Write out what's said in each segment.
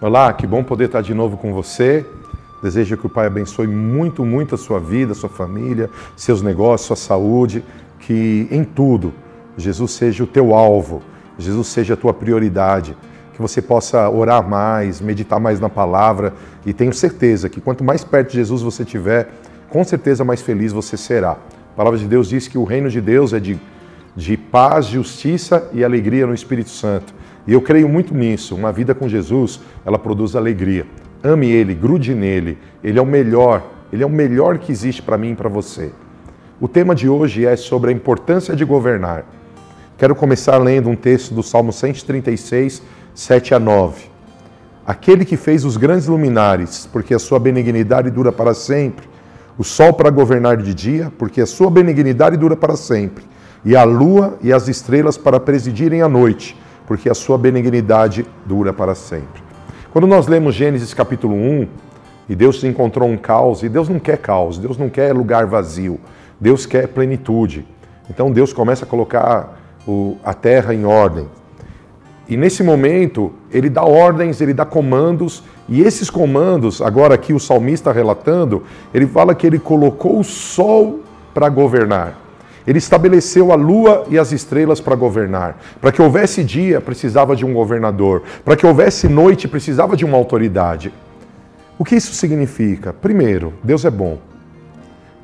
Olá, que bom poder estar de novo com você. Desejo que o Pai abençoe muito, muito a sua vida, a sua família, seus negócios, sua saúde, que em tudo Jesus seja o teu alvo, Jesus seja a tua prioridade, que você possa orar mais, meditar mais na palavra e tenho certeza que quanto mais perto de Jesus você estiver, com certeza mais feliz você será. A palavra de Deus diz que o reino de Deus é de, de paz, justiça e alegria no Espírito Santo. E eu creio muito nisso. Uma vida com Jesus, ela produz alegria. Ame Ele, grude nele. Ele é o melhor. Ele é o melhor que existe para mim e para você. O tema de hoje é sobre a importância de governar. Quero começar lendo um texto do Salmo 136, 7 a 9. Aquele que fez os grandes luminares, porque a sua benignidade dura para sempre, o sol para governar de dia, porque a sua benignidade dura para sempre, e a lua e as estrelas para presidirem a noite porque a sua benignidade dura para sempre. Quando nós lemos Gênesis capítulo 1, e Deus encontrou um caos, e Deus não quer caos, Deus não quer lugar vazio, Deus quer plenitude. Então Deus começa a colocar o, a terra em ordem. E nesse momento, ele dá ordens, ele dá comandos, e esses comandos, agora aqui o salmista relatando, ele fala que ele colocou o sol para governar. Ele estabeleceu a lua e as estrelas para governar. Para que houvesse dia, precisava de um governador. Para que houvesse noite, precisava de uma autoridade. O que isso significa? Primeiro, Deus é bom.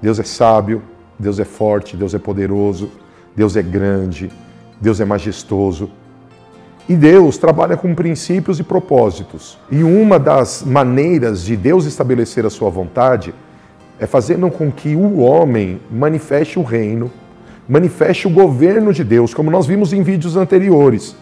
Deus é sábio, Deus é forte, Deus é poderoso, Deus é grande, Deus é majestoso. E Deus trabalha com princípios e propósitos. E uma das maneiras de Deus estabelecer a sua vontade é fazendo com que o homem manifeste o reino manifeste o governo de Deus, como nós vimos em vídeos anteriores.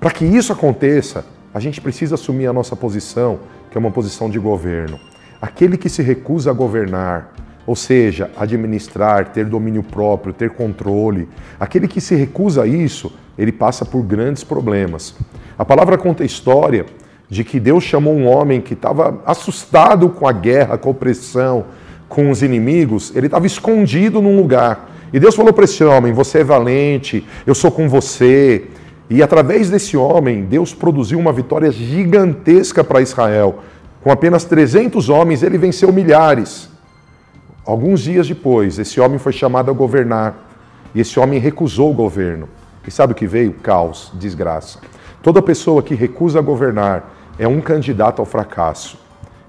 Para que isso aconteça, a gente precisa assumir a nossa posição, que é uma posição de governo. Aquele que se recusa a governar, ou seja, administrar, ter domínio próprio, ter controle, aquele que se recusa a isso, ele passa por grandes problemas. A palavra conta a história de que Deus chamou um homem que estava assustado com a guerra, com a opressão, com os inimigos, ele estava escondido num lugar. E Deus falou para esse homem: Você é valente, eu sou com você. E através desse homem, Deus produziu uma vitória gigantesca para Israel. Com apenas 300 homens, ele venceu milhares. Alguns dias depois, esse homem foi chamado a governar. E esse homem recusou o governo. E sabe o que veio? Caos, desgraça. Toda pessoa que recusa governar é um candidato ao fracasso.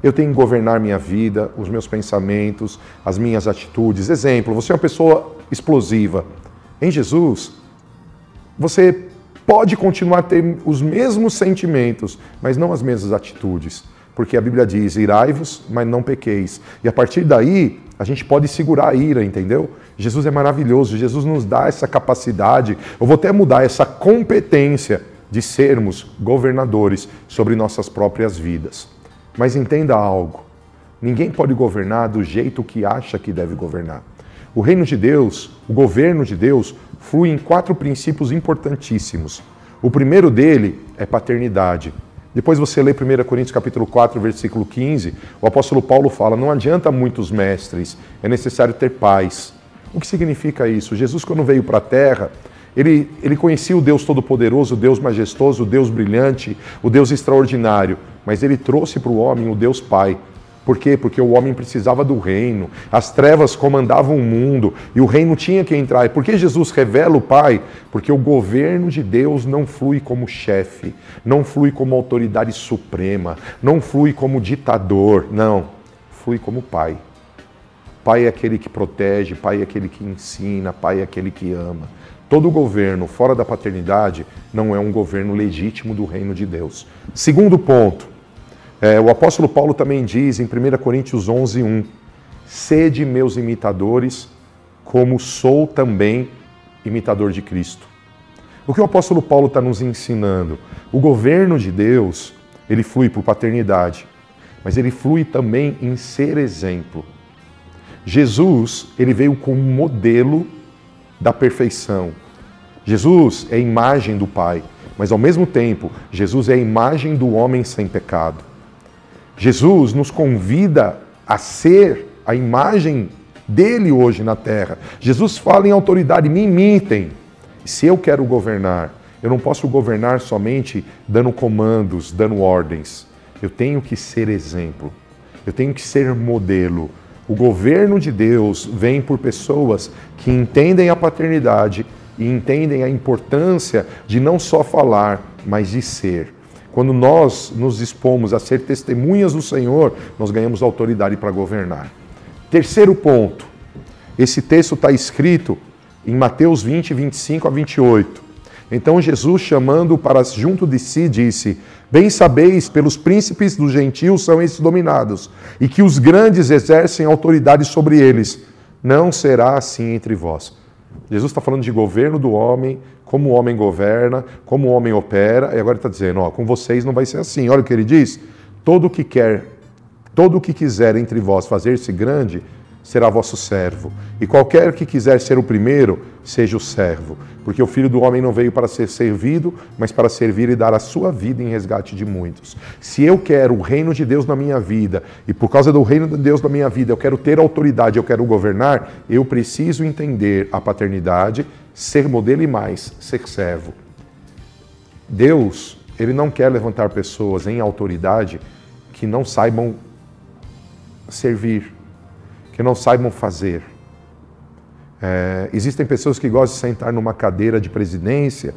Eu tenho que governar minha vida, os meus pensamentos, as minhas atitudes. Exemplo, você é uma pessoa explosiva. Em Jesus, você pode continuar a ter os mesmos sentimentos, mas não as mesmas atitudes. Porque a Bíblia diz: irai-vos, mas não pequeis. E a partir daí, a gente pode segurar a ira, entendeu? Jesus é maravilhoso, Jesus nos dá essa capacidade, eu vou até mudar essa competência de sermos governadores sobre nossas próprias vidas. Mas entenda algo: ninguém pode governar do jeito que acha que deve governar. O reino de Deus, o governo de Deus, flui em quatro princípios importantíssimos. O primeiro dele é paternidade. Depois você lê 1 Coríntios capítulo 4, versículo 15, o apóstolo Paulo fala: "Não adianta muitos mestres, é necessário ter pais". O que significa isso? Jesus quando veio para a terra, ele, ele conhecia o Deus Todo-Poderoso, o Deus majestoso, o Deus brilhante, o Deus extraordinário, mas ele trouxe para o homem o Deus Pai, por quê? Porque o homem precisava do reino, as trevas comandavam o mundo e o reino tinha que entrar. E por que Jesus revela o Pai? Porque o governo de Deus não flui como chefe, não flui como autoridade suprema, não flui como ditador, não, flui como Pai. Pai é aquele que protege, Pai é aquele que ensina, Pai é aquele que ama. Todo governo fora da paternidade não é um governo legítimo do reino de Deus. Segundo ponto, é, o apóstolo Paulo também diz em 1 Coríntios 11, 1: Sede meus imitadores, como sou também imitador de Cristo. O que o apóstolo Paulo está nos ensinando? O governo de Deus, ele flui por paternidade, mas ele flui também em ser exemplo. Jesus, ele veio como modelo da perfeição. Jesus é a imagem do Pai, mas ao mesmo tempo, Jesus é a imagem do homem sem pecado. Jesus nos convida a ser a imagem dele hoje na terra. Jesus fala em autoridade, me imitem. Se eu quero governar, eu não posso governar somente dando comandos, dando ordens. eu tenho que ser exemplo, eu tenho que ser modelo. O governo de Deus vem por pessoas que entendem a paternidade e entendem a importância de não só falar, mas de ser. Quando nós nos dispomos a ser testemunhas do Senhor, nós ganhamos autoridade para governar. Terceiro ponto, esse texto está escrito em Mateus 20, 25 a 28. Então Jesus, chamando para junto de si, disse: Bem sabeis, pelos príncipes dos gentios são esses dominados, e que os grandes exercem autoridade sobre eles. Não será assim entre vós. Jesus está falando de governo do homem, como o homem governa, como o homem opera, e agora está dizendo: ó, com vocês não vai ser assim. Olha o que ele diz: todo o que quer, todo o que quiser entre vós fazer-se grande, será vosso servo. E qualquer que quiser ser o primeiro, seja o servo. Porque o filho do homem não veio para ser servido, mas para servir e dar a sua vida em resgate de muitos. Se eu quero o reino de Deus na minha vida, e por causa do reino de Deus na minha vida, eu quero ter autoridade, eu quero governar, eu preciso entender a paternidade, ser modelo e mais, ser servo. Deus, ele não quer levantar pessoas em autoridade que não saibam servir que não saibam fazer. É, existem pessoas que gostam de sentar numa cadeira de presidência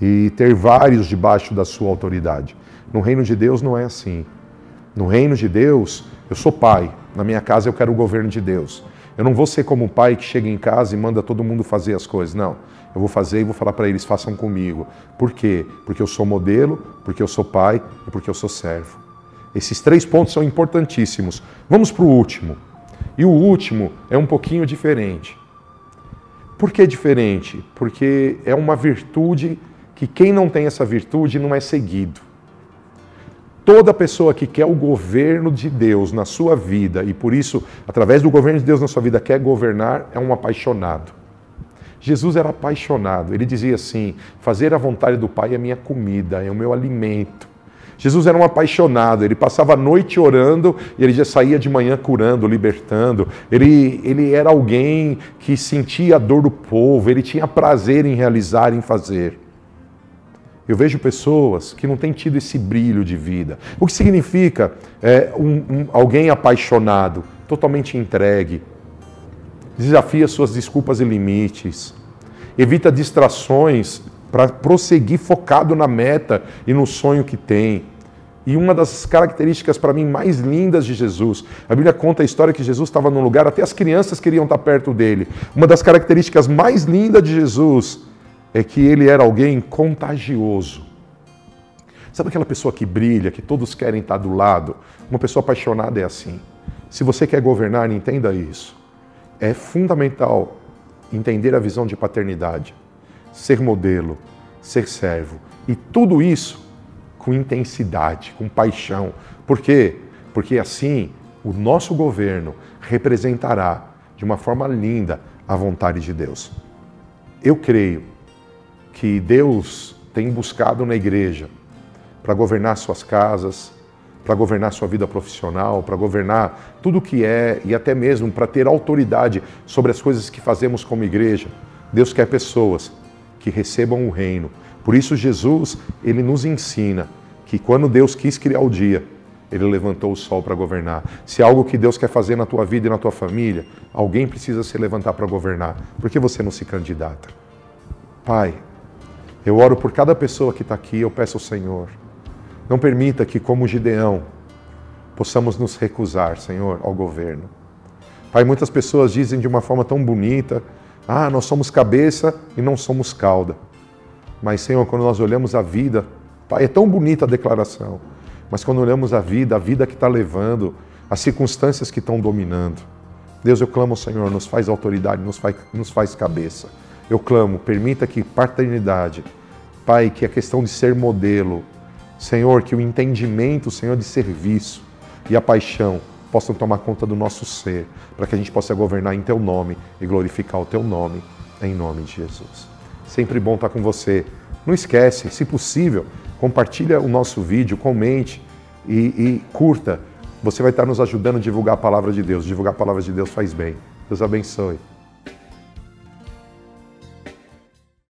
e ter vários debaixo da sua autoridade. No reino de Deus não é assim. No reino de Deus, eu sou pai. Na minha casa eu quero o governo de Deus. Eu não vou ser como um pai que chega em casa e manda todo mundo fazer as coisas. Não. Eu vou fazer e vou falar para eles: façam comigo. Por quê? Porque eu sou modelo, porque eu sou pai e porque eu sou servo. Esses três pontos são importantíssimos. Vamos para o último. E o último é um pouquinho diferente. Por que diferente? Porque é uma virtude que quem não tem essa virtude não é seguido. Toda pessoa que quer o governo de Deus na sua vida e por isso, através do governo de Deus na sua vida, quer governar, é um apaixonado. Jesus era apaixonado. Ele dizia assim: fazer a vontade do Pai é minha comida, é o meu alimento. Jesus era um apaixonado, ele passava a noite orando e ele já saía de manhã curando, libertando. Ele, ele era alguém que sentia a dor do povo, ele tinha prazer em realizar, em fazer. Eu vejo pessoas que não têm tido esse brilho de vida. O que significa é, um, um, alguém apaixonado, totalmente entregue, desafia suas desculpas e limites, evita distrações para prosseguir focado na meta e no sonho que tem. E uma das características para mim mais lindas de Jesus, a Bíblia conta a história que Jesus estava num lugar, até as crianças queriam estar perto dele. Uma das características mais lindas de Jesus é que ele era alguém contagioso. Sabe aquela pessoa que brilha, que todos querem estar do lado? Uma pessoa apaixonada é assim. Se você quer governar, entenda isso. É fundamental entender a visão de paternidade ser modelo, ser servo. E tudo isso com intensidade, com paixão. Por quê? Porque assim o nosso governo representará de uma forma linda a vontade de Deus. Eu creio que Deus tem buscado na igreja para governar suas casas, para governar sua vida profissional, para governar tudo o que é e até mesmo para ter autoridade sobre as coisas que fazemos como igreja. Deus quer pessoas que recebam o reino. Por isso Jesus, ele nos ensina que quando Deus quis criar o dia, ele levantou o sol para governar. Se algo que Deus quer fazer na tua vida e na tua família, alguém precisa se levantar para governar. Por que você não se candidata? Pai, eu oro por cada pessoa que está aqui, eu peço ao Senhor, não permita que, como Gideão, possamos nos recusar, Senhor, ao governo. Pai, muitas pessoas dizem de uma forma tão bonita, ah, nós somos cabeça e não somos cauda. Mas, Senhor, quando nós olhamos a vida, é tão bonita a declaração, mas quando olhamos a vida, a vida que está levando, as circunstâncias que estão dominando, Deus, eu clamo, Senhor, nos faz autoridade, nos faz, nos faz cabeça. Eu clamo, permita que paternidade, Pai, que a questão de ser modelo, Senhor, que o entendimento, Senhor, de serviço e a paixão possam tomar conta do nosso ser, para que a gente possa governar em Teu nome e glorificar o Teu nome, em nome de Jesus. Sempre bom estar com você. Não esquece, se possível, compartilha o nosso vídeo, comente e, e curta. Você vai estar nos ajudando a divulgar a palavra de Deus. Divulgar a palavra de Deus faz bem. Deus abençoe.